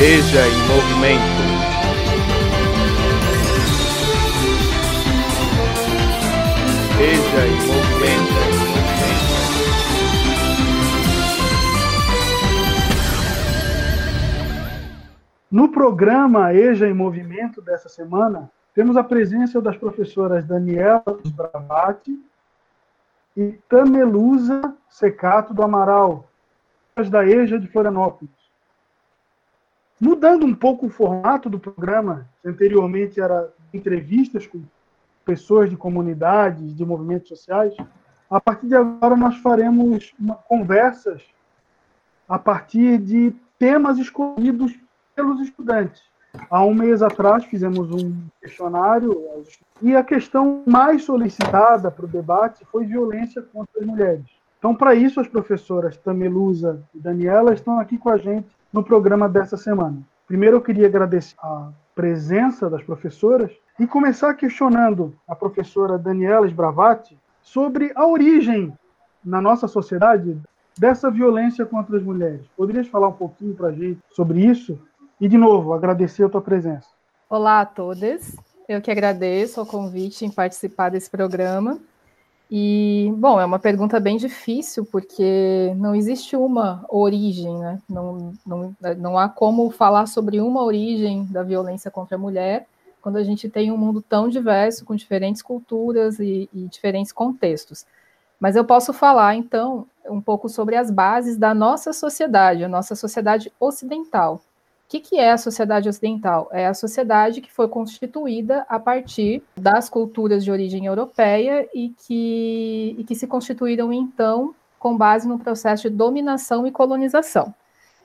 Veja em movimento. Veja em movimento. No programa EJA em Movimento dessa semana, temos a presença das professoras Daniela Bravati e Tamelusa Secato do Amaral, da EJA de Florianópolis. Mudando um pouco o formato do programa, anteriormente era entrevistas com pessoas de comunidades, de movimentos sociais, a partir de agora nós faremos conversas a partir de temas escolhidos pelos estudantes. Há um mês atrás fizemos um questionário e a questão mais solicitada para o debate foi violência contra as mulheres. Então, para isso, as professoras Tamelusa e Daniela estão aqui com a gente no programa dessa semana. Primeiro, eu queria agradecer a presença das professoras e começar questionando a professora Daniela Sbravati sobre a origem na nossa sociedade dessa violência contra as mulheres. Poderias falar um pouquinho para a gente sobre isso? E, de novo, agradecer a tua presença. Olá a todas. Eu que agradeço o convite em participar desse programa. E, bom, é uma pergunta bem difícil, porque não existe uma origem, né? Não, não, não há como falar sobre uma origem da violência contra a mulher quando a gente tem um mundo tão diverso, com diferentes culturas e, e diferentes contextos. Mas eu posso falar, então, um pouco sobre as bases da nossa sociedade, a nossa sociedade ocidental que, que é a sociedade ocidental? É a sociedade que foi constituída a partir das culturas de origem europeia e que, e que se constituíram, então, com base no processo de dominação e colonização.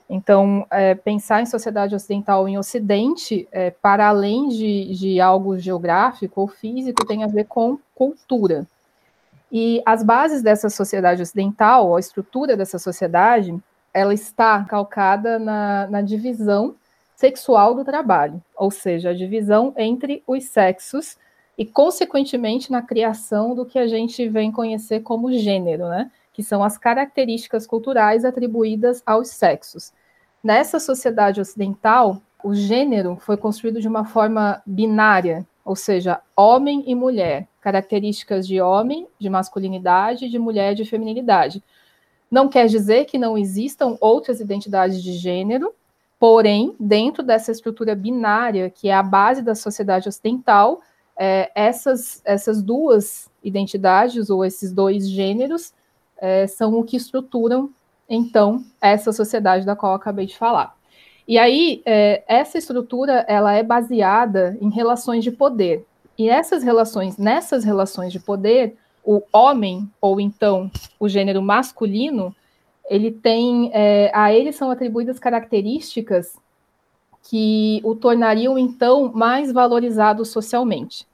Então, é, pensar em sociedade ocidental em Ocidente, é, para além de, de algo geográfico ou físico, tem a ver com cultura. E as bases dessa sociedade ocidental, a estrutura dessa sociedade, ela está calcada na, na divisão sexual do trabalho, ou seja, a divisão entre os sexos e, consequentemente, na criação do que a gente vem conhecer como gênero, né? Que são as características culturais atribuídas aos sexos. Nessa sociedade ocidental, o gênero foi construído de uma forma binária, ou seja, homem e mulher, características de homem, de masculinidade, de mulher, de feminilidade. Não quer dizer que não existam outras identidades de gênero, porém, dentro dessa estrutura binária, que é a base da sociedade ocidental, é, essas, essas duas identidades, ou esses dois gêneros, é, são o que estruturam, então, essa sociedade da qual eu acabei de falar. E aí, é, essa estrutura, ela é baseada em relações de poder. E essas relações, nessas relações de poder, o homem, ou então o gênero masculino, ele tem, é, a ele são atribuídas características que o tornariam, então, mais valorizado socialmente.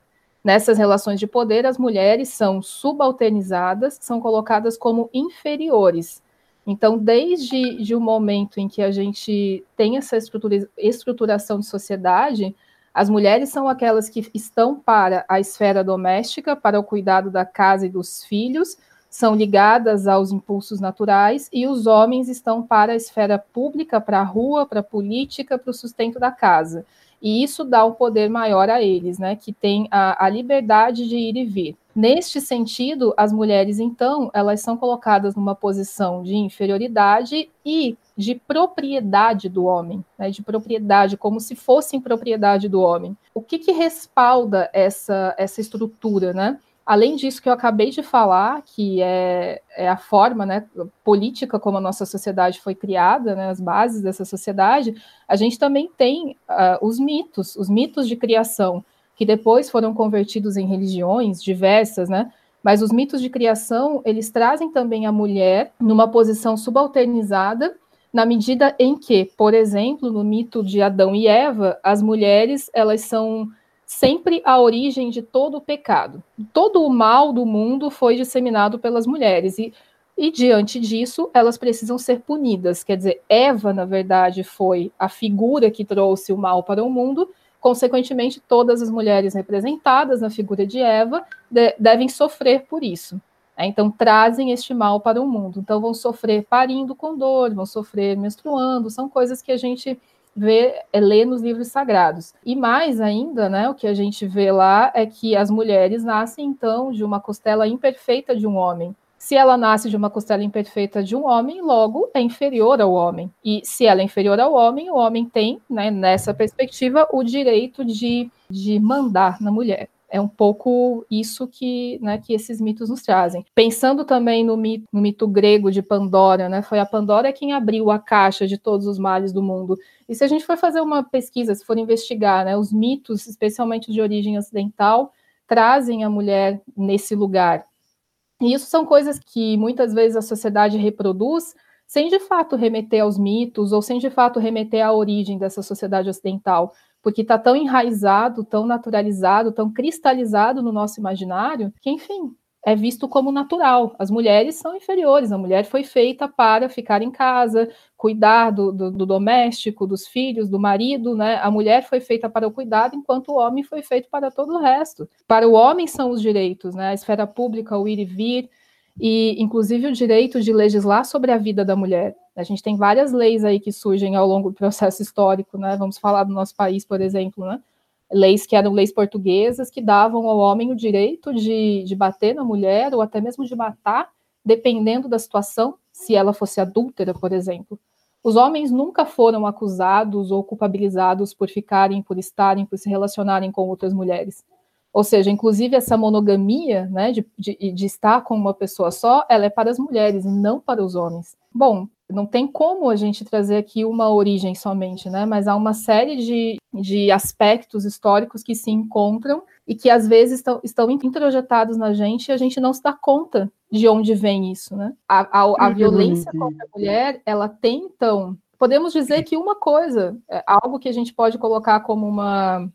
Nessas relações de poder, as mulheres são subalternizadas, são colocadas como inferiores. Então, desde de o momento em que a gente tem essa estrutura, estruturação de sociedade, as mulheres são aquelas que estão para a esfera doméstica, para o cuidado da casa e dos filhos, são ligadas aos impulsos naturais, e os homens estão para a esfera pública, para a rua, para a política, para o sustento da casa. E isso dá um poder maior a eles, né, que tem a, a liberdade de ir e vir. Neste sentido, as mulheres, então, elas são colocadas numa posição de inferioridade e de propriedade do homem, né, de propriedade, como se fossem propriedade do homem. O que, que respalda essa, essa estrutura, né? Além disso que eu acabei de falar, que é, é a forma né, política como a nossa sociedade foi criada, né, as bases dessa sociedade, a gente também tem uh, os mitos, os mitos de criação, que depois foram convertidos em religiões diversas, né? Mas os mitos de criação, eles trazem também a mulher numa posição subalternizada na medida em que, por exemplo, no mito de Adão e Eva, as mulheres elas são sempre a origem de todo o pecado. Todo o mal do mundo foi disseminado pelas mulheres e, e diante disso elas precisam ser punidas. Quer dizer, Eva, na verdade, foi a figura que trouxe o mal para o mundo. Consequentemente, todas as mulheres representadas na figura de Eva de, devem sofrer por isso. É, então, trazem este mal para o mundo. Então, vão sofrer parindo com dor, vão sofrer menstruando, são coisas que a gente vê, é, lê nos livros sagrados. E mais ainda, né, o que a gente vê lá é que as mulheres nascem então de uma costela imperfeita de um homem. Se ela nasce de uma costela imperfeita de um homem, logo é inferior ao homem. E se ela é inferior ao homem, o homem tem, né, nessa perspectiva, o direito de, de mandar na mulher. É um pouco isso que, né, que esses mitos nos trazem. Pensando também no mito, no mito grego de Pandora, né, foi a Pandora quem abriu a caixa de todos os males do mundo. E se a gente for fazer uma pesquisa, se for investigar, né, os mitos, especialmente de origem ocidental, trazem a mulher nesse lugar. E isso são coisas que muitas vezes a sociedade reproduz sem de fato remeter aos mitos ou sem de fato remeter à origem dessa sociedade ocidental, porque está tão enraizado, tão naturalizado, tão cristalizado no nosso imaginário, que, enfim, é visto como natural. As mulheres são inferiores, a mulher foi feita para ficar em casa, cuidar do, do, do, doméstico, dos filhos, do marido, né? A mulher foi feita para o cuidado, enquanto o homem foi feito para todo o resto. Para o homem são os direitos, né? A esfera pública, o ir e vir, e inclusive o direito de legislar sobre a vida da mulher. A gente tem várias leis aí que surgem ao longo do processo histórico, né? Vamos falar do nosso país, por exemplo, né? leis que eram leis portuguesas que davam ao homem o direito de, de bater na mulher ou até mesmo de matar, dependendo da situação, se ela fosse adúltera, por exemplo. Os homens nunca foram acusados ou culpabilizados por ficarem, por estarem, por se relacionarem com outras mulheres. Ou seja, inclusive essa monogamia, né, de, de, de estar com uma pessoa só, ela é para as mulheres e não para os homens. Bom, não tem como a gente trazer aqui uma origem somente, né? Mas há uma série de, de aspectos históricos que se encontram e que às vezes estão, estão introjetados na gente e a gente não se dá conta de onde vem isso, né? A, a, a violência contra a mulher, ela tem, então, podemos dizer que uma coisa, é algo que a gente pode colocar como uma,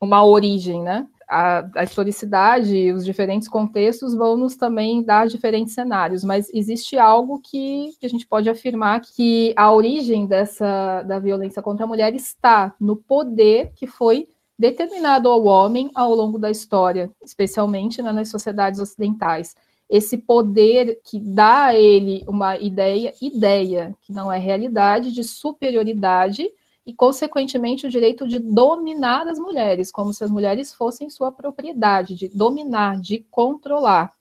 uma origem, né? A, a historicidade e os diferentes contextos vão nos também dar diferentes cenários, mas existe algo que, que a gente pode afirmar que a origem dessa da violência contra a mulher está no poder que foi determinado ao homem ao longo da história, especialmente né, nas sociedades ocidentais. Esse poder que dá a ele uma ideia, ideia, que não é realidade, de superioridade e, consequentemente, o direito de dominar as mulheres, como se as mulheres fossem sua propriedade, de dominar, de controlar.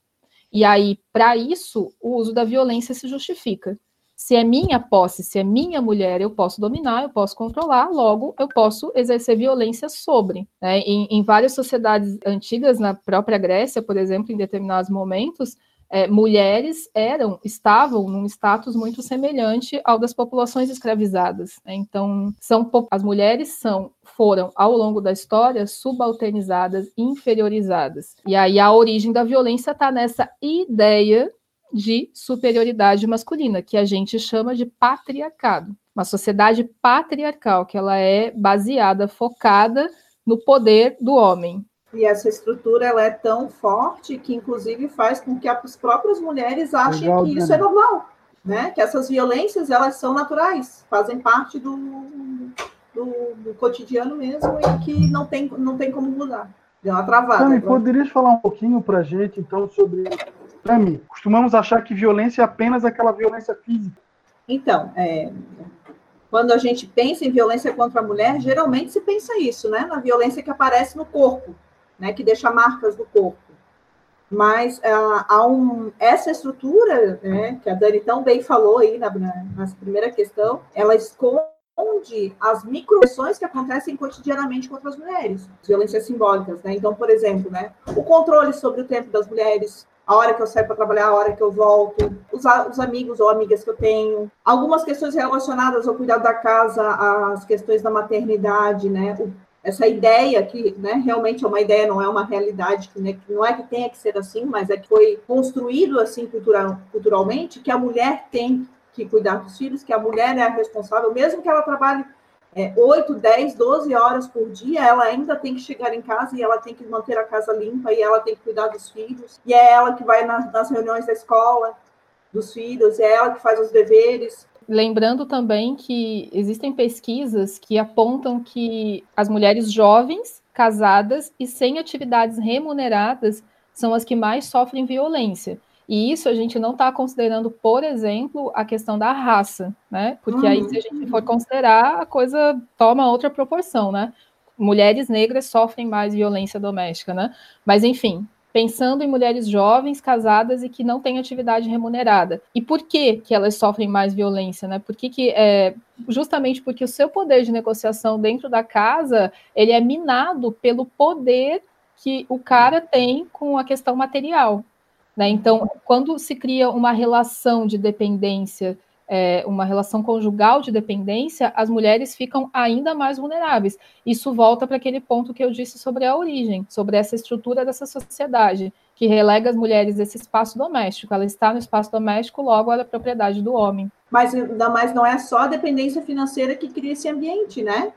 E aí, para isso, o uso da violência se justifica. Se é minha posse, se é minha mulher, eu posso dominar, eu posso controlar, logo eu posso exercer violência sobre. Né? Em, em várias sociedades antigas, na própria Grécia, por exemplo, em determinados momentos, é, mulheres eram, estavam num status muito semelhante ao das populações escravizadas. Né? Então, são, as mulheres são, foram, ao longo da história, subalternizadas, inferiorizadas. E aí a origem da violência está nessa ideia de superioridade masculina, que a gente chama de patriarcado. Uma sociedade patriarcal, que ela é baseada, focada no poder do homem. E essa estrutura ela é tão forte que, inclusive, faz com que as próprias mulheres achem Legal, que isso é normal, né? Que essas violências elas são naturais, fazem parte do, do, do cotidiano mesmo e que não tem, não tem como mudar. Deu uma travada. Tami, poderias falar um pouquinho para gente, então, sobre. Tami, costumamos achar que violência é apenas aquela violência física. Então, é, quando a gente pensa em violência contra a mulher, geralmente se pensa isso, né? Na violência que aparece no corpo né, que deixa marcas do corpo. Mas uh, há um, essa estrutura, né, que a Dani tão bem falou aí na, na, primeira questão, ela esconde as microações que acontecem cotidianamente contra as mulheres, violências simbólicas, né? Então, por exemplo, né, o controle sobre o tempo das mulheres, a hora que eu saio para trabalhar, a hora que eu volto, os, os, amigos ou amigas que eu tenho, algumas questões relacionadas ao cuidado da casa, as questões da maternidade, né? O essa ideia que né, realmente é uma ideia, não é uma realidade, que, né, que não é que tenha que ser assim, mas é que foi construído assim cultural, culturalmente, que a mulher tem que cuidar dos filhos, que a mulher é a responsável, mesmo que ela trabalhe é, 8, 10, 12 horas por dia, ela ainda tem que chegar em casa e ela tem que manter a casa limpa e ela tem que cuidar dos filhos, e é ela que vai nas, nas reuniões da escola dos filhos, é ela que faz os deveres, Lembrando também que existem pesquisas que apontam que as mulheres jovens, casadas e sem atividades remuneradas são as que mais sofrem violência. E isso a gente não está considerando, por exemplo, a questão da raça, né? Porque aí, se a gente for considerar, a coisa toma outra proporção, né? Mulheres negras sofrem mais violência doméstica, né? Mas, enfim, pensando em mulheres jovens, casadas e que não têm atividade remunerada. E por que, que elas sofrem mais violência, né? Por que, que é, justamente porque o seu poder de negociação dentro da casa ele é minado pelo poder que o cara tem com a questão material. Né? Então, quando se cria uma relação de dependência é, uma relação conjugal de dependência, as mulheres ficam ainda mais vulneráveis. Isso volta para aquele ponto que eu disse sobre a origem, sobre essa estrutura dessa sociedade, que relega as mulheres desse espaço doméstico. Ela está no espaço doméstico, logo ela é propriedade do homem. Mas mais não é só a dependência financeira que cria esse ambiente, né?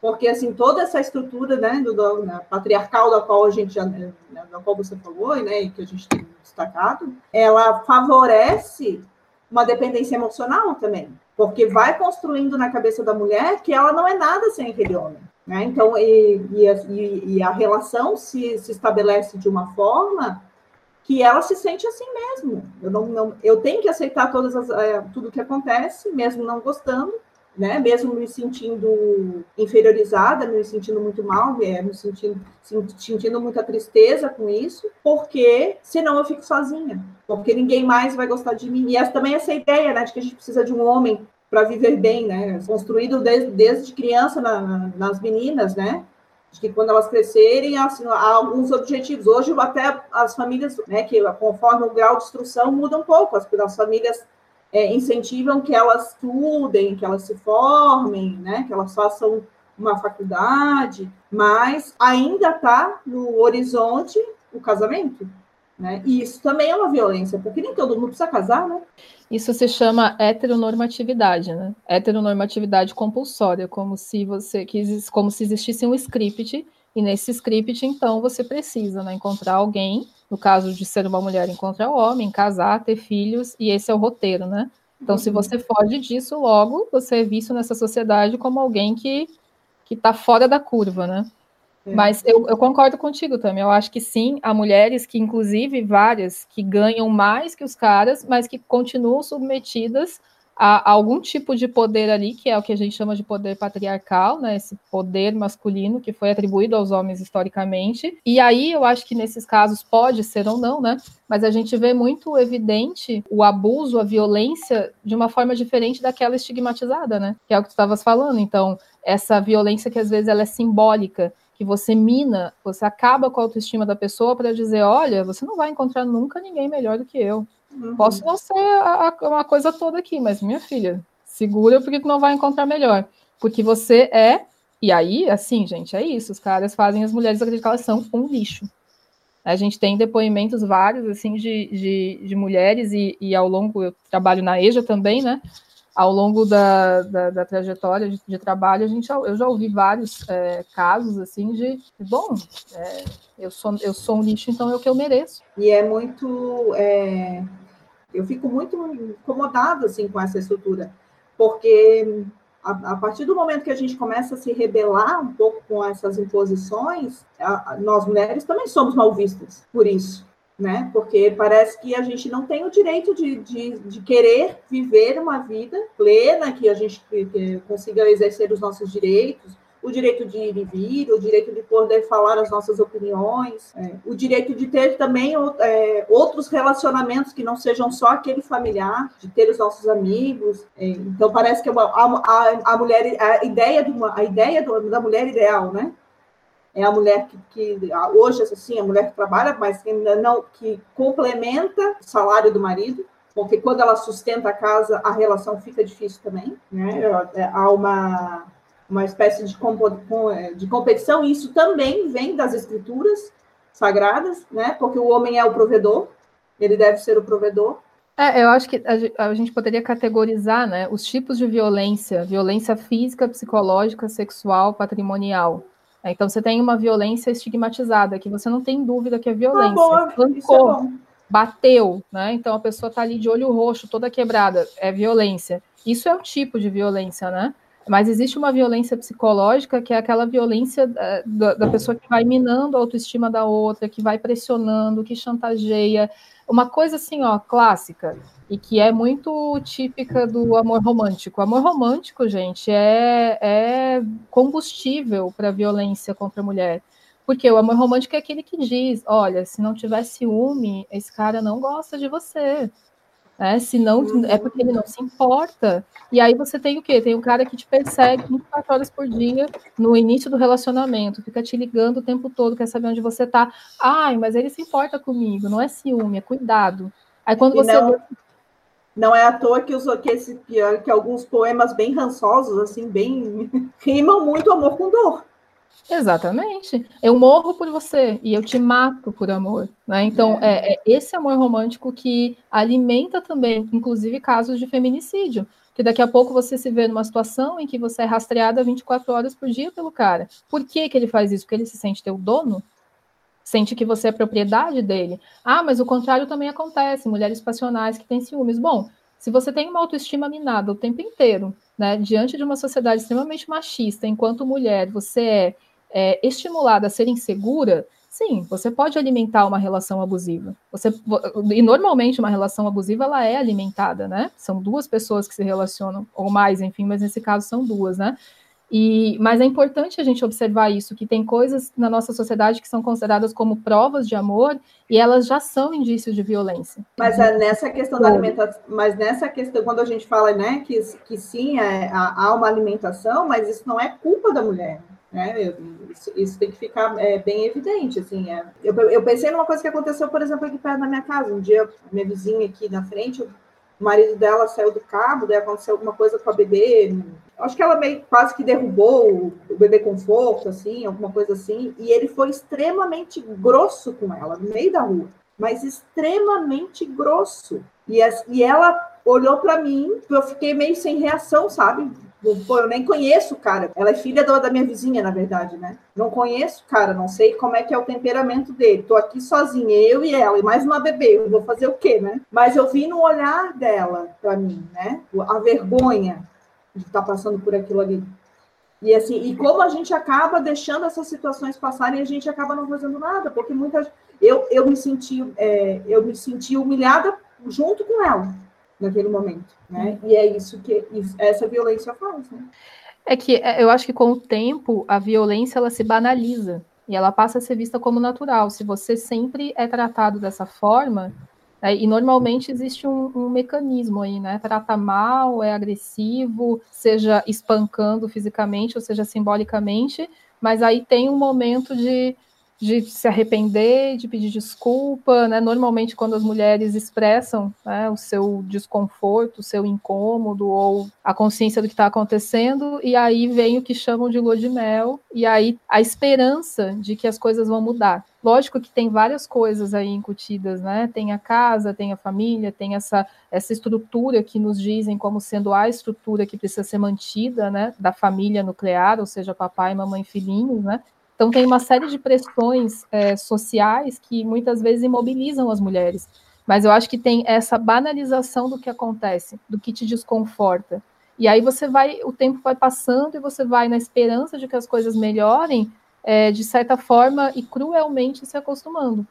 Porque assim toda essa estrutura, né, do, do né, patriarcal da qual a gente já, né, da qual você falou, né, e que a gente tem destacado, ela favorece uma dependência emocional também, porque vai construindo na cabeça da mulher que ela não é nada sem aquele homem. Né? Então, e, e, e a relação se, se estabelece de uma forma que ela se sente assim mesmo. Eu, não, não eu tenho que aceitar todas as, é, tudo que acontece, mesmo não gostando, né? Mesmo me sentindo inferiorizada, me sentindo muito mal, é, me sentindo, sentindo muita tristeza com isso, porque senão eu fico sozinha, porque ninguém mais vai gostar de mim. E essa, também essa ideia, né, de que a gente precisa de um homem para viver bem, né? Construído desde, desde criança na, na, nas meninas, né? de que quando elas crescerem, assim, há alguns objetivos. Hoje, até as famílias, né, que conforme o grau de instrução muda um pouco, as, as famílias é, incentivam que elas estudem, que elas se formem, né, que elas façam uma faculdade, mas ainda está no horizonte o casamento. Né? E isso também é uma violência, porque nem todo mundo precisa casar, né? Isso se chama heteronormatividade, né? Heteronormatividade compulsória, como se você como se existisse um script, e nesse script, então, você precisa né, encontrar alguém no caso de ser uma mulher, encontrar o homem, casar, ter filhos, e esse é o roteiro, né? Então, uhum. se você foge disso, logo você é visto nessa sociedade como alguém que que está fora da curva, né? É. Mas eu, eu, concordo contigo também. Eu acho que sim, há mulheres que, inclusive, várias que ganham mais que os caras, mas que continuam submetidas a, algum tipo de poder ali, que é o que a gente chama de poder patriarcal, né? Esse poder masculino que foi atribuído aos homens historicamente. E aí eu acho que nesses casos pode ser ou não, né? Mas a gente vê muito evidente o abuso, a violência de uma forma diferente daquela estigmatizada, né? Que é o que tu estavas falando. Então, essa violência que às vezes ela é simbólica, que você mina, você acaba com a autoestima da pessoa para dizer, olha, você não vai encontrar nunca ninguém melhor do que eu. Uhum. Posso não ser a, a, uma coisa toda aqui, mas minha filha, segura porque não vai encontrar melhor. Porque você é. E aí, assim, gente, é isso. Os caras fazem as mulheres acreditar que elas são um lixo. A gente tem depoimentos vários, assim, de, de, de mulheres, e, e, ao longo, eu trabalho na EJA também, né? Ao longo da, da, da trajetória de, de, trabalho, a gente, eu já ouvi vários é, casos, assim, de, bom, é, eu, sou, eu sou um lixo, então é o que eu mereço. E é muito é, eu fico muito incomodada assim, com essa estrutura, porque a, a, partir do momento que a gente começa a se rebelar um pouco com essas imposições, a, a, nós mulheres também somos mal vistas por isso. Né? Porque parece que a gente não tem o direito de, de, de querer viver uma vida plena, que a gente que consiga exercer os nossos direitos, o direito de ir e vir, o direito de poder falar as nossas opiniões, é, o direito de ter também é, outros relacionamentos que não sejam só aquele familiar, de ter os nossos amigos. É, então parece que a, a, a, mulher, a ideia, de uma, a ideia da mulher ideal, né? É a mulher que, que hoje assim a mulher que trabalha, mas que não que complementa o salário do marido porque quando ela sustenta a casa, a relação fica difícil também. Né? É, há uma uma espécie de, é, de competição, e isso também vem das escrituras sagradas, né? Porque o homem é o provedor, ele deve ser o provedor. É, eu acho que a gente poderia categorizar né, os tipos de violência: violência física, psicológica, sexual, patrimonial. É, então você tem uma violência estigmatizada, que você não tem dúvida que é violência. Ah, boa, é bateu, né? Então a pessoa está ali de olho roxo, toda quebrada, é violência. Isso é um tipo de violência, né? Mas existe uma violência psicológica que é aquela violência da, da pessoa que vai minando a autoestima da outra, que vai pressionando, que chantageia. Uma coisa assim, ó, clássica, e que é muito típica do amor romântico. O amor romântico, gente, é, é combustível para a violência contra a mulher. Porque o amor romântico é aquele que diz: olha, se não tiver ciúme, esse cara não gosta de você. É, se não, é porque ele não se importa. E aí você tem o quê? Tem um cara que te persegue 24 horas por dia no início do relacionamento, fica te ligando o tempo todo, quer saber onde você tá. Ai, mas ele se importa comigo, não é ciúme, é cuidado. Aí quando você. Não, não, é à toa que, os, que, esse, que alguns poemas bem rançosos, assim, bem. rimam muito amor com dor. Exatamente. Eu morro por você e eu te mato por amor. Né? Então, é. é, é esse amor romântico que alimenta também, inclusive, casos de feminicídio. Que daqui a pouco você se vê numa situação em que você é rastreada 24 horas por dia pelo cara. Por que, que ele faz isso? Porque ele se sente teu dono? Sente que você é propriedade dele? Ah, mas o contrário também acontece. Mulheres passionais que têm ciúmes. Bom, se você tem uma autoestima minada o tempo inteiro, né, diante de uma sociedade extremamente machista, enquanto mulher, você é é, estimulada a ser insegura, sim, você pode alimentar uma relação abusiva. Você, e normalmente uma relação abusiva ela é alimentada, né? São duas pessoas que se relacionam, ou mais, enfim, mas nesse caso são duas, né? E, mas é importante a gente observar isso, que tem coisas na nossa sociedade que são consideradas como provas de amor e elas já são indícios de violência. Mas é nessa questão da alimentação, mas nessa questão, quando a gente fala né, que, que sim, é, há uma alimentação, mas isso não é culpa da mulher. Né? Isso, isso, tem que ficar é, bem evidente. Assim, é. eu, eu, pensei numa coisa que aconteceu, por exemplo, aqui perto da minha casa. Um dia, minha vizinha aqui na frente, o marido dela saiu do carro, daí aconteceu alguma coisa com a bebê. Acho que ela meio quase que derrubou o, bebê conforto, assim, alguma coisa assim. E ele foi extremamente grosso com ela, no meio da rua. Mas extremamente grosso. E, e ela olhou para mim, eu fiquei meio sem reação, sabe? Pô, eu nem conheço o cara. Ela é filha da minha vizinha, na verdade, né? Não conheço o cara, não sei como é que é o temperamento dele. Tô aqui sozinha, eu e ela, e mais uma bebê. Eu vou fazer o quê, né? Mas eu vi no olhar dela, para mim, né? A vergonha de estar tá passando por aquilo ali. E assim, e como a gente acaba deixando essas situações passarem, a gente acaba não fazendo nada, porque muitas eu, eu me senti é, eu me senti humilhada junto com ela naquele momento, né? E é isso que essa violência faz, né? É que é, eu acho que com o tempo a violência ela se banaliza e ela passa a ser vista como natural. Se você sempre é tratado dessa forma, é, e normalmente existe um, um, mecanismo aí, né? Trata mal, é agressivo, seja espancando fisicamente ou seja simbolicamente, mas aí tem um momento de de se arrepender, de pedir desculpa, né? Normalmente, quando as mulheres expressam né, o seu desconforto, o seu incômodo ou a consciência do que está acontecendo, e aí vem o que chamam de lua de mel, e aí a esperança de que as coisas vão mudar. Lógico que tem várias coisas aí incutidas, né? Tem a casa, tem a família, tem essa, essa estrutura que nos dizem como sendo a estrutura que precisa ser mantida, né? Da família nuclear, ou seja, papai, mamãe, filhinhos, né? Então, tem uma série de pressões é, sociais que muitas vezes imobilizam as mulheres. Mas eu acho que tem essa banalização do que acontece, do que te desconforta. E aí você vai, o tempo vai passando e você vai na esperança de que as coisas melhorem, é, de certa forma e cruelmente se acostumando.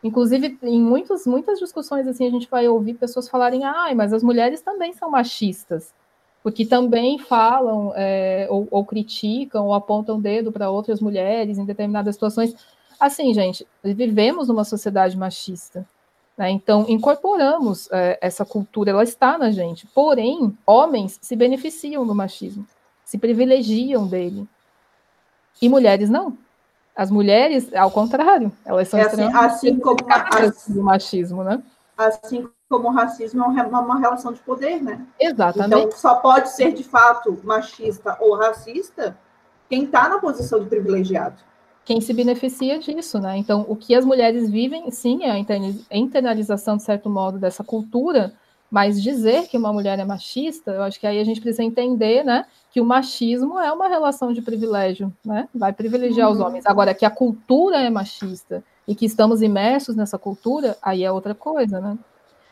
Inclusive, em muitas, muitas discussões assim, a gente vai ouvir pessoas falarem, ah, mas as mulheres também são machistas porque também falam é, ou, ou, criticam ou apontam o dedo para outras mulheres em determinadas situações. Assim, gente, vivemos numa sociedade machista. Né? Então, incorporamos é, essa cultura, ela está na gente. Porém, homens se beneficiam do machismo, se privilegiam dele. E mulheres não. As mulheres, ao contrário, elas são é assim, assim como assim, do machismo, né? Assim como o racismo é uma relação de poder, né? Exatamente. Então, só pode ser de fato machista ou racista quem está na posição de privilegiado. Quem se beneficia disso, né? Então, o que as mulheres vivem, sim, é a internalização, de certo modo, dessa cultura, mas dizer que uma mulher é machista, eu acho que aí a gente precisa entender, né, que o machismo é uma relação de privilégio, né? Vai privilegiar uhum. os homens. Agora, que a cultura é machista e que estamos imersos nessa cultura, aí é outra coisa, né?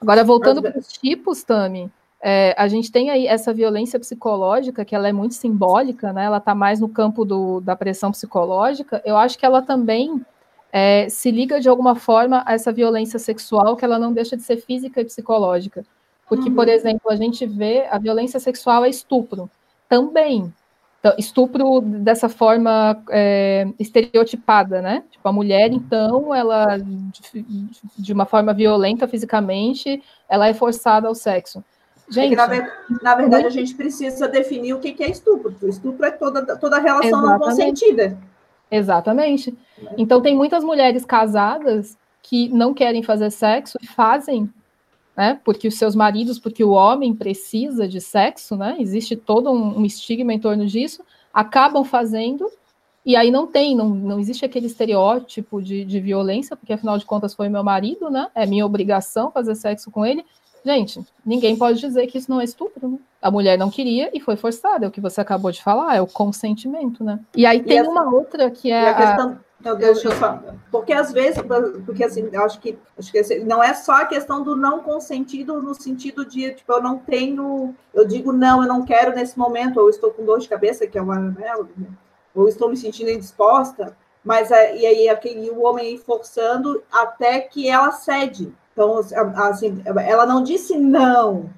Agora, voltando para os tipos, Tami, é, a gente tem aí essa violência psicológica, que ela é muito simbólica, né? Ela está mais no campo do, da pressão psicológica. Eu acho que ela também é, se liga de alguma forma a essa violência sexual, que ela não deixa de ser física e psicológica. Porque, uhum. por exemplo, a gente vê a violência sexual é estupro. Também. Então, estupro dessa forma é, estereotipada, né? Tipo, a mulher, então, ela, de, uma forma violenta fisicamente, ela é forçada ao sexo. Gente, é na, ver, na, verdade, muito... a gente precisa definir o que é estupro. O estupro é toda, toda relação Exatamente. não consentida. Exatamente. Então, tem muitas mulheres casadas que não querem fazer sexo e fazem, né? Porque os seus maridos, porque o homem precisa de sexo, né? Existe todo um, um estigma em torno disso, acabam fazendo, e aí não tem, não, não existe aquele estereótipo de, de violência, porque afinal de contas foi meu marido, né? É minha obrigação fazer sexo com ele. Gente, ninguém pode dizer que isso não é estupro, né? A mulher não queria e foi forçada, é o que você acabou de falar, é o consentimento, né? E aí tem essa, uma outra que é. a questão, a... deixa eu só. Porque às vezes, porque assim, acho que, acho que assim, não é só a questão do não consentido no sentido de, tipo, eu não tenho, eu digo não, eu não quero nesse momento, ou estou com dor de cabeça, que é uma, né, ou estou me sentindo indisposta, mas é, e aí aquele, o homem forçando até que ela cede. Então, assim, ela não disse não,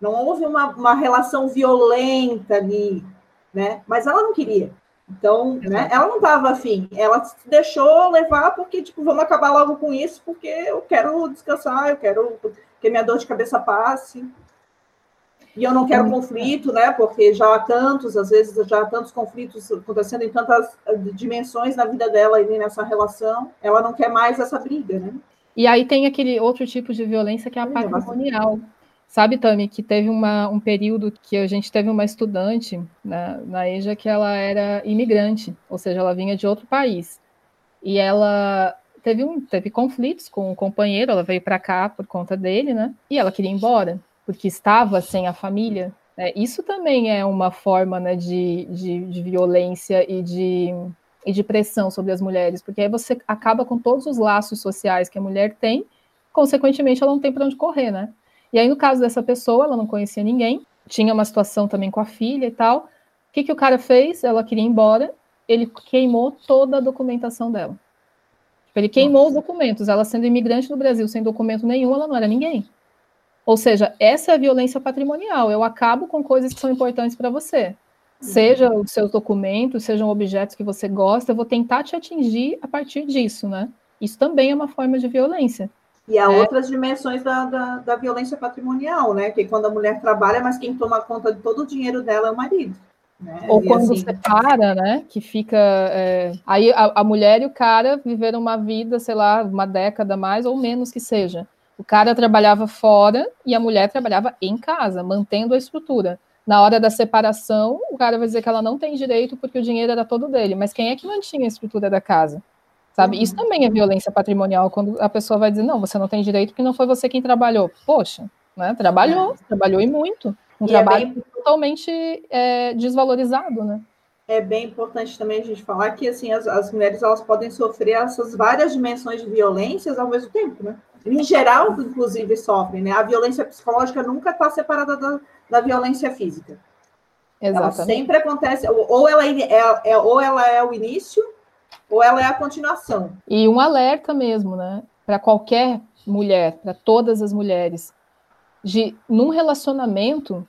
não houve uma, uma relação violenta ali, né? Mas ela não queria. Então, né, ela não estava afim. Ela se deixou levar porque, tipo, vamos acabar logo com isso, porque eu quero descansar, eu quero que minha dor de cabeça passe. E eu não quero conflito, né? Porque já há tantos, às vezes, já há tantos conflitos acontecendo em tantas eh, dimensões na vida dela e nessa relação. Ela não quer mais essa briga, né? E aí tem aquele outro tipo de violência que é a patrimonial. Sabe, Tami, que teve uma, um período que a gente teve uma estudante na, na EJA que ela era imigrante, ou seja, ela vinha de outro país. E ela teve, um, teve conflitos com o companheiro, ela veio para cá por conta dele, né? E ela queria ir embora, porque estava sem a família. Né? Isso também é uma forma né, de, de, de violência e de e de pressão sobre as mulheres, porque aí você acaba com todos os laços sociais que a mulher tem, consequentemente ela não tem para onde correr, né? E aí no caso dessa pessoa, ela não conhecia ninguém, tinha uma situação também com a filha e tal. O que, que o cara fez? Ela queria ir embora, ele queimou toda a documentação dela. Tipo, ele queimou Nossa. os documentos. Ela sendo imigrante no Brasil, sem documento nenhum, ela não era ninguém. Ou seja, essa é a violência patrimonial. Eu acabo com coisas que são importantes para você. Seja os seus documentos, sejam objetos que você gosta, eu vou tentar te atingir a partir disso, né? Isso também é uma forma de violência. E há é. outras dimensões da, da, da, violência patrimonial, né? Que quando a mulher trabalha, mas quem toma conta de todo o dinheiro dela é o marido. Né? Ou e quando assim... separa, né? Que fica. É... Aí a, a, mulher e o cara viveram uma vida, sei lá, uma década mais ou menos que seja. O cara trabalhava fora e a mulher trabalhava em casa, mantendo a estrutura na hora da separação, o cara vai dizer que ela não tem direito porque o dinheiro era todo dele. Mas quem é que mantinha a estrutura da casa? Sabe? Uhum. Isso também é violência patrimonial, quando a pessoa vai dizer, não, você não tem direito porque não foi você quem trabalhou. Poxa, né? Trabalhou, é. trabalhou e muito. Um e é trabalho é bem... totalmente é, desvalorizado, né? É bem importante também a gente falar que assim as, as mulheres elas podem sofrer essas várias dimensões de violências ao mesmo tempo, né? Em geral, inclusive, sofrem, né? A violência psicológica nunca está separada da, da violência física. Exatamente. Ela sempre acontece, ou ela é, é, é, ou ela é o início, ou ela é a continuação. E um alerta mesmo, né? Para qualquer mulher, para todas as mulheres, de num relacionamento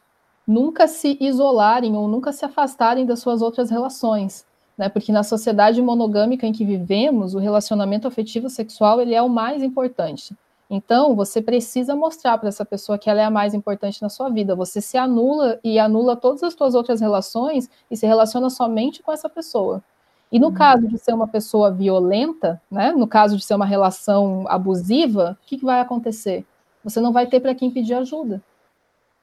nunca se isolarem ou nunca se afastarem das suas outras relações, né? Porque na sociedade monogâmica em que vivemos, o relacionamento afetivo sexual ele é o mais importante. Então, você precisa mostrar para essa pessoa que ela é a mais importante na sua vida. Você se anula e anula todas as suas outras relações e se relaciona somente com essa pessoa. E no uhum. caso de ser uma pessoa violenta, né, no caso de ser uma relação abusiva, o que, que vai acontecer? Você não vai ter para quem pedir ajuda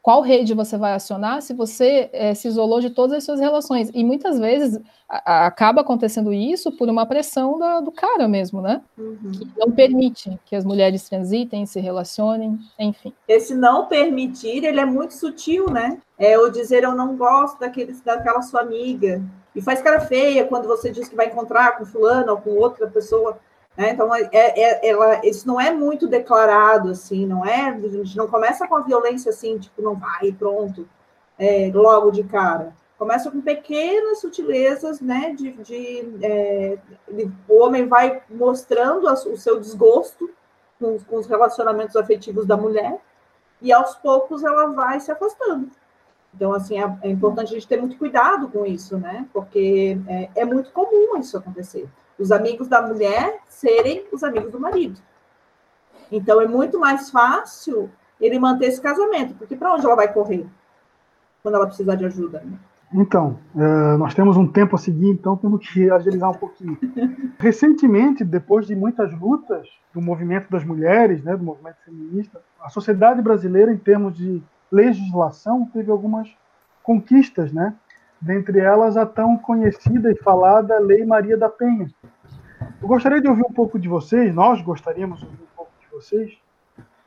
qual rede você vai acionar se você é, se isolou de todas as suas relações. E muitas vezes a, a, acaba acontecendo isso por uma pressão da, do cara mesmo, né? Uhum. Que não permite que as mulheres transitem, se relacionem, enfim. Esse não permitir, ele é muito sutil, né? É o dizer eu não gosto daquele, daquela sua amiga. E faz cara feia quando você diz que vai encontrar com fulano ou com outra pessoa. Né? Então, é, é, ela, isso não é muito declarado, assim, não é? A gente não começa com a violência assim, tipo, não vai, pronto, é, logo de cara. Começa com pequenas sutilezas, né? De, de, é, de o homem vai mostrando o seu desgosto com, com os relacionamentos afetivos da mulher, e aos poucos ela vai se afastando. Então, assim, é, é, importante a gente ter muito cuidado com isso, né? Porque é, é, muito comum isso acontecer. Os amigos da mulher serem os amigos do marido. Então, é muito mais fácil ele manter esse casamento, porque para onde ela vai correr quando ela precisar de ajuda? Né? Então, uh, nós temos um tempo a seguir, então temos que agilizar um pouquinho. Recentemente, depois de muitas lutas do movimento das mulheres, né, do movimento feminista, a sociedade brasileira, em termos de legislação, teve algumas conquistas, né? Dentre elas, a tão conhecida e falada Lei Maria da Penha. Eu gostaria de ouvir um pouco de vocês, nós gostaríamos de ouvir um pouco de vocês,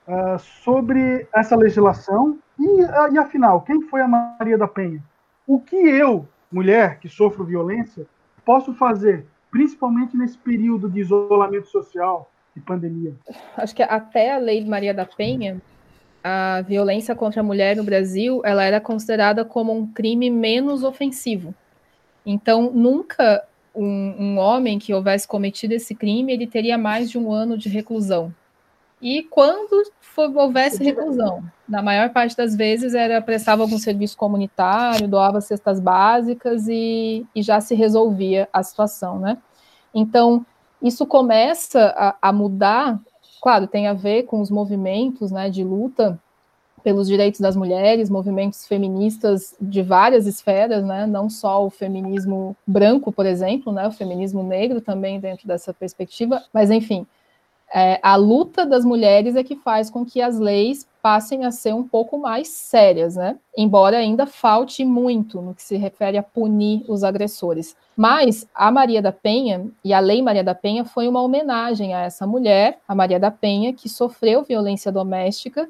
uh, sobre essa legislação e, uh, e, afinal, quem foi a Maria da Penha? O que eu, mulher que sofro violência, posso fazer, principalmente nesse período de isolamento social e pandemia? Acho que até a Lei Maria da Penha a violência contra a mulher no Brasil ela era considerada como um crime menos ofensivo. Então, nunca um, um, homem que houvesse cometido esse crime ele teria mais de um ano de reclusão. E quando for, houvesse reclusão, na maior parte das vezes era prestava algum serviço comunitário, doava cestas básicas e, e já se resolvia a situação, né? Então isso começa a, a mudar claro, tem a ver com os movimentos né, de luta pelos direitos das mulheres, movimentos feministas de várias esferas, né, não só o feminismo branco, por exemplo, né, o feminismo negro também dentro dessa perspectiva, mas enfim, é, a luta das mulheres é que faz com que as leis passem a ser um pouco mais sérias, né? Embora ainda falte muito no que se refere a punir os agressores. Mas a Maria da Penha e a Lei Maria da Penha foi uma homenagem a essa mulher, a Maria da Penha, que sofreu violência doméstica.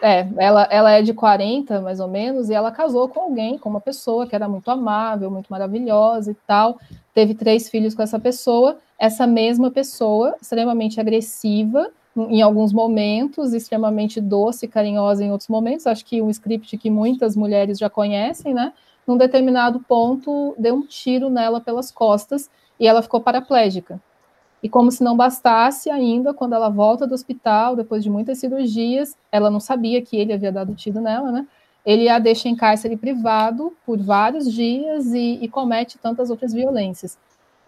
É, ela, ela é de 40, mais ou menos, e ela casou com alguém, com uma pessoa que era muito amável, muito maravilhosa e tal. Teve três filhos com essa pessoa essa mesma pessoa, extremamente agressiva em alguns momentos, extremamente doce e carinhosa em outros momentos, acho que um script que muitas mulheres já conhecem, né? Num determinado ponto, deu um tiro nela pelas costas e ela ficou paraplégica. E como se não bastasse ainda, quando ela volta do hospital, depois de muitas cirurgias, ela não sabia que ele havia dado tiro nela, né? Ele a deixa em cárcere privado por vários dias e, e comete tantas outras violências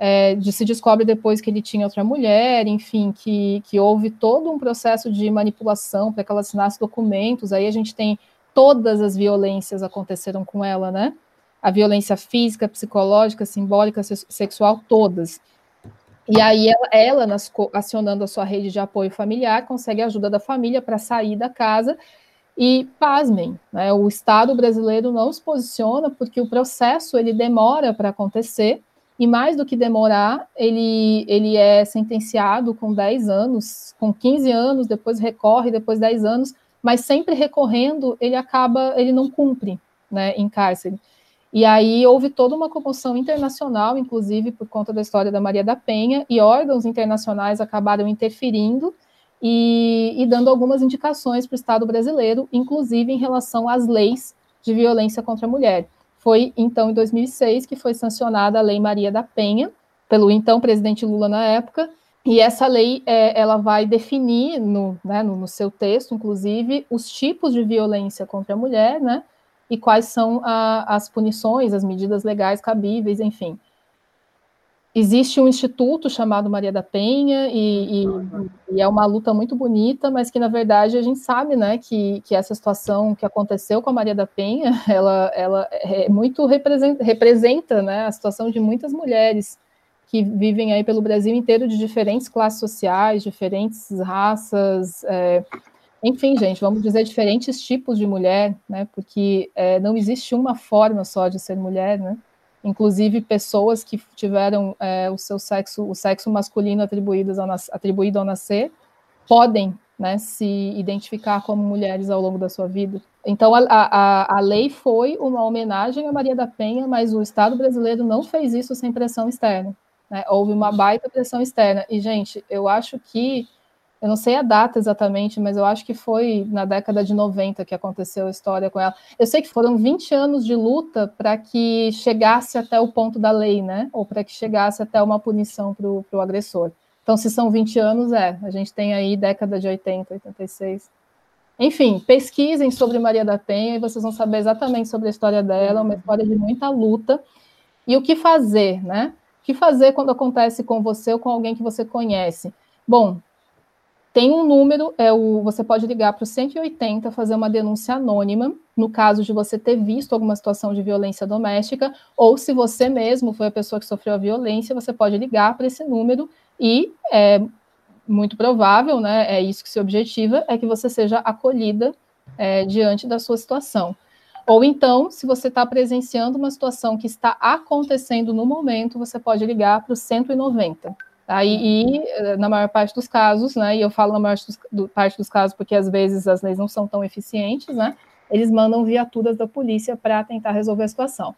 é, de, se descobre depois que ele tinha outra mulher, enfim, que, que houve todo um processo de manipulação para que ela assinasse documentos. Aí a gente tem todas as violências aconteceram com ela, né? A violência física, psicológica, simbólica, sexual, todas. E aí ela, ela nas, acionando a sua rede de apoio familiar, consegue a ajuda da família para sair da casa. E pasmem, né, o Estado brasileiro não se posiciona porque o processo ele demora para acontecer. E mais do que demorar, ele, ele é sentenciado com 10 anos, com 15 anos, depois recorre, depois 10 anos, mas sempre recorrendo, ele acaba, ele não cumpre né, em cárcere. E aí houve toda uma comoção internacional, inclusive por conta da história da Maria da Penha, e órgãos internacionais acabaram interferindo e, e dando algumas indicações para o Estado brasileiro, inclusive em relação às leis de violência contra a mulher. Foi então em 2006 que foi sancionada a Lei Maria da Penha pelo então presidente Lula na época. E essa lei é, ela vai definir no, né, no, no, seu texto, inclusive, os tipos de violência contra a mulher, né, e quais são a, as punições, as medidas legais cabíveis, enfim. Existe um instituto chamado Maria da Penha e, e, e, é uma luta muito bonita, mas que na verdade a gente sabe, né, que, que essa situação que aconteceu com a Maria da Penha, ela, ela é muito representa, representa, né, a situação de muitas mulheres que vivem aí pelo Brasil inteiro de diferentes classes sociais, diferentes raças, é, enfim, gente, vamos dizer diferentes tipos de mulher, né, porque é, não existe uma forma só de ser mulher, né. Inclusive, pessoas que tiveram é, o seu sexo, o sexo masculino atribuído ao, atribuído ao nascer, podem né, se identificar como mulheres ao longo da sua vida. Então, a, a, a lei foi uma homenagem a Maria da Penha, mas o Estado brasileiro não fez isso sem pressão externa. Né? Houve uma baita pressão externa. E, gente, eu acho que, eu não sei a data exatamente, mas eu acho que foi na década de 90 que aconteceu a história com ela. Eu sei que foram 20 anos de luta para que chegasse até o ponto da lei, né? Ou para que chegasse até uma punição para o agressor. Então, se são 20 anos, é. A gente tem aí década de 80, 86. Enfim, pesquisem sobre Maria da Penha e vocês vão saber exatamente sobre a história dela, uma história de muita luta. E o que fazer, né? O que fazer quando acontece com você ou com alguém que você conhece? Bom, tem um número, é o, você pode ligar para o 180, fazer uma denúncia anônima, no caso de você ter visto alguma situação de violência doméstica, ou se você mesmo foi a pessoa que sofreu a violência, você pode ligar para esse número e é, muito provável, né, é isso que se objetiva, é que você seja acolhida é, diante da sua situação. Ou então, se você está presenciando uma situação que está acontecendo no momento, você pode ligar para o 190. Aí, e, eh, na maior parte dos casos, né, e eu falo na maior parte dos casos porque às vezes as leis não são tão eficientes, né, eles mandam viaturas da polícia para tentar resolver a situação.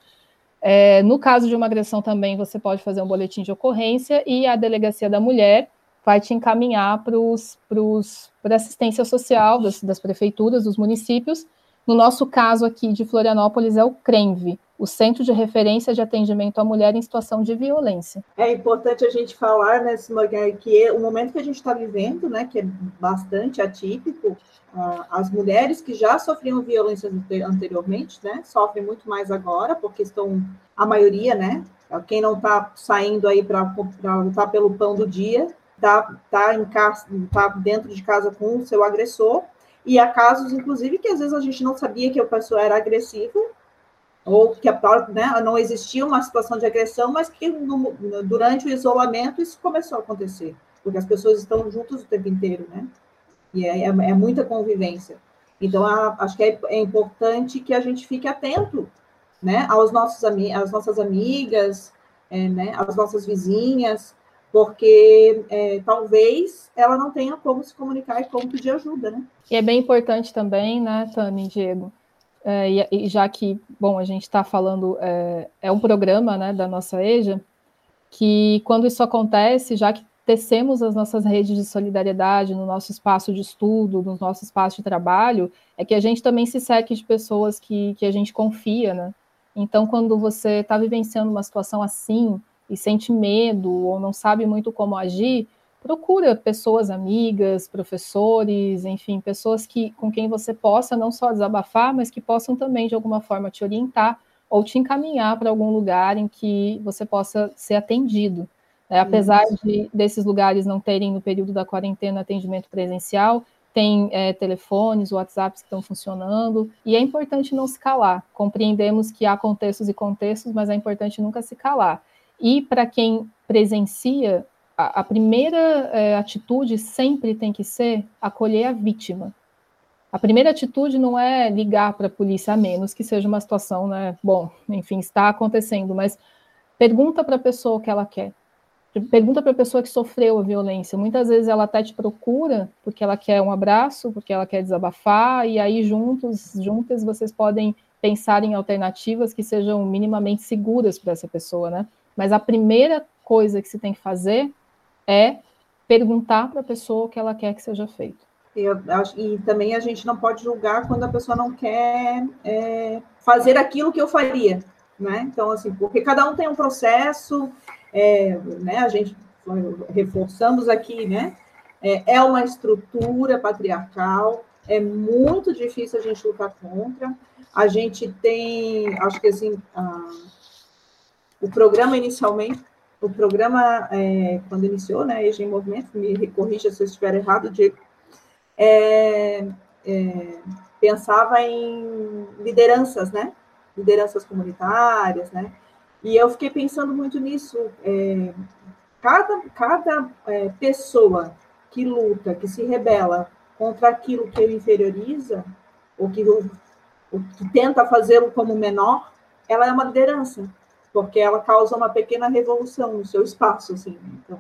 É, no caso de uma agressão também, você pode fazer um boletim de ocorrência e a delegacia da mulher vai te encaminhar para assistência social das, das, prefeituras, dos municípios. No nosso caso aqui de Florianópolis é o CRENV, o Centro de Referência de Atendimento à Mulher em Situação de Violência. É importante a gente falar, né, Simone, que o momento que a gente está vivendo, né, que é bastante atípico, as mulheres que já sofriam violência anteriormente, né, sofrem muito mais agora, porque estão, a maioria, né, quem não está saindo aí para lutar pelo pão do dia, está tá em casa, tá dentro de casa com o seu agressor, e há casos, inclusive, que às vezes a gente não sabia que a pessoa era agressiva, ou que né, não existia uma situação de agressão, mas que no, durante o isolamento isso começou a acontecer, porque as pessoas estão juntas o tempo inteiro, né? E é, é, é muita convivência. Então, a, acho que é, é, importante que a gente fique atento, né, aos nossos às nossas amigas, é, né, às nossas vizinhas, porque é, talvez ela não tenha como se comunicar e como pedir ajuda, né? E é bem importante também, né, Tami e Diego, é, e, e, já que, bom, a gente está falando, é, é, um programa, né, da nossa EJA, que quando isso acontece, já que tecemos as nossas redes de solidariedade no nosso espaço de estudo, no nosso espaço de trabalho, é que a gente também se seque de pessoas que, que a gente confia, né? Então, quando você está vivenciando uma situação assim, e sente medo ou não sabe muito como agir, procura pessoas amigas, professores, enfim, pessoas que com quem você possa não só desabafar, mas que possam também de alguma forma te orientar ou te encaminhar para algum lugar em que você possa ser atendido. É, apesar de desses lugares não terem no período da quarentena atendimento presencial, tem é, telefones, WhatsApps que estão funcionando, e é importante não se calar. Compreendemos que há contextos e contextos, mas é importante nunca se calar. E para quem presencia, a, primeira é, atitude sempre tem que ser acolher a vítima. A primeira atitude não é ligar para a polícia, a menos que seja uma situação, né? Bom, enfim, está acontecendo, mas pergunta para a pessoa o que ela quer. Pergunta para a pessoa que sofreu a violência. Muitas vezes ela até te procura porque ela quer um abraço, porque ela quer desabafar, e aí juntos, juntas, vocês podem pensar em alternativas que sejam minimamente seguras para essa pessoa, né? Mas a primeira coisa que se tem que fazer é perguntar para a pessoa o que ela quer que seja feito. Eu e também a gente não pode julgar quando a pessoa não quer é, fazer aquilo que eu faria, né? Então, assim, porque cada um tem um processo, é, né? A gente reforçamos aqui, né? É, é uma estrutura patriarcal, é muito difícil a gente lutar contra. A gente tem, acho que assim, a, o programa inicialmente, o programa, é, quando iniciou, né, EJA em Movimento, me corrija se eu estiver errado, Diego, é, é, pensava em lideranças, né, lideranças comunitárias, né, e eu fiquei pensando muito nisso, é, cada, cada é, pessoa que luta, que se rebela contra aquilo que ele inferioriza, ou que, ou que tenta fazê-lo como menor, ela é uma liderança, porque ela causa uma pequena revolução no seu espaço, assim. Né? Então,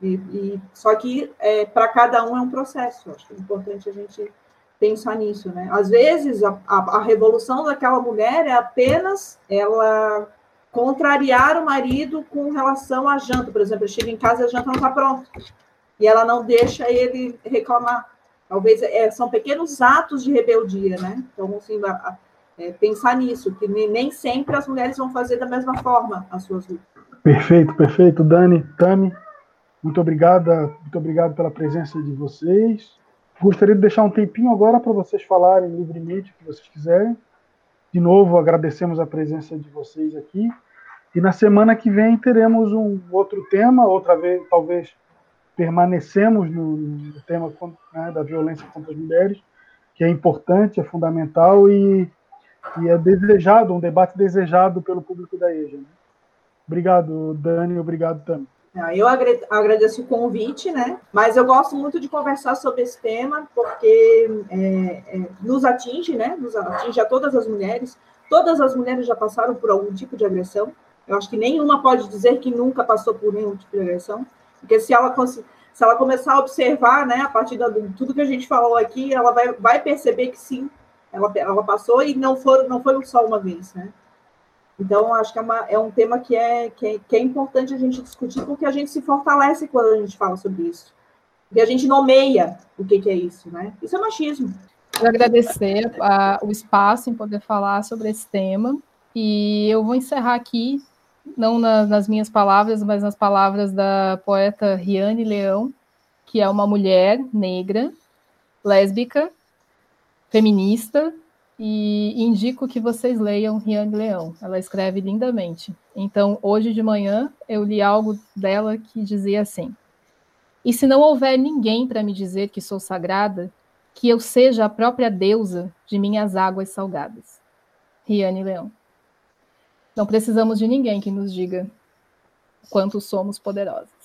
e, e só que é, para cada um é um processo. Acho que é importante a gente pensar nisso, né? Às vezes a, a, a revolução daquela mulher é apenas ela contrariar o marido com relação à janta. Por exemplo, chega em casa e a janta não está pronta. E ela não deixa ele reclamar. Talvez é, são pequenos atos de rebeldia, né? Então, assim, a, é, pensar nisso, que nem sempre as mulheres vão fazer da mesma forma as suas lutas. Perfeito, perfeito. Dani, Tami, muito obrigada, muito obrigado pela presença de vocês. Gostaria de deixar um tempinho agora para vocês falarem livremente o que vocês quiserem. De novo, agradecemos a presença de vocês aqui. E na semana que vem teremos um outro tema, outra vez, talvez permanecemos no, no tema né, da violência contra as mulheres, que é importante, é fundamental e, e é desejado, um debate desejado pelo público da EJA. Né? Obrigado, Dani, obrigado também. Ah, eu agradeço o convite, né? Mas eu gosto muito de conversar sobre esse tema, porque é, é, nos atinge, né? Nos atinge a todas as mulheres. Todas as mulheres já passaram por algum tipo de agressão. Eu acho que nenhuma pode dizer que nunca passou por nenhum tipo de agressão. Porque se ela, se ela começar a observar, né, a partir de tudo que a gente falou aqui, ela vai, vai perceber que sim, ela, ela passou e não foi, não foi só uma vez, né? Então, acho que é, uma, é um tema que é, que é, que, é, importante a gente discutir, porque a gente se fortalece quando a gente fala sobre isso. Porque a gente nomeia o que, que é isso, né? Isso é machismo. Quero agradecer a, o espaço em poder falar sobre esse tema. E eu vou encerrar aqui não na, nas minhas palavras, mas nas palavras da poeta Riane Leão, que é uma mulher negra, lésbica, feminista, e indico que vocês leiam Riane Leão. Ela escreve lindamente. Então, hoje de manhã, eu li algo dela que dizia assim: E se não houver ninguém para me dizer que sou sagrada, que eu seja a própria deusa de minhas águas salgadas. Riane Leão. Não precisamos de ninguém que nos diga quanto somos poderosas.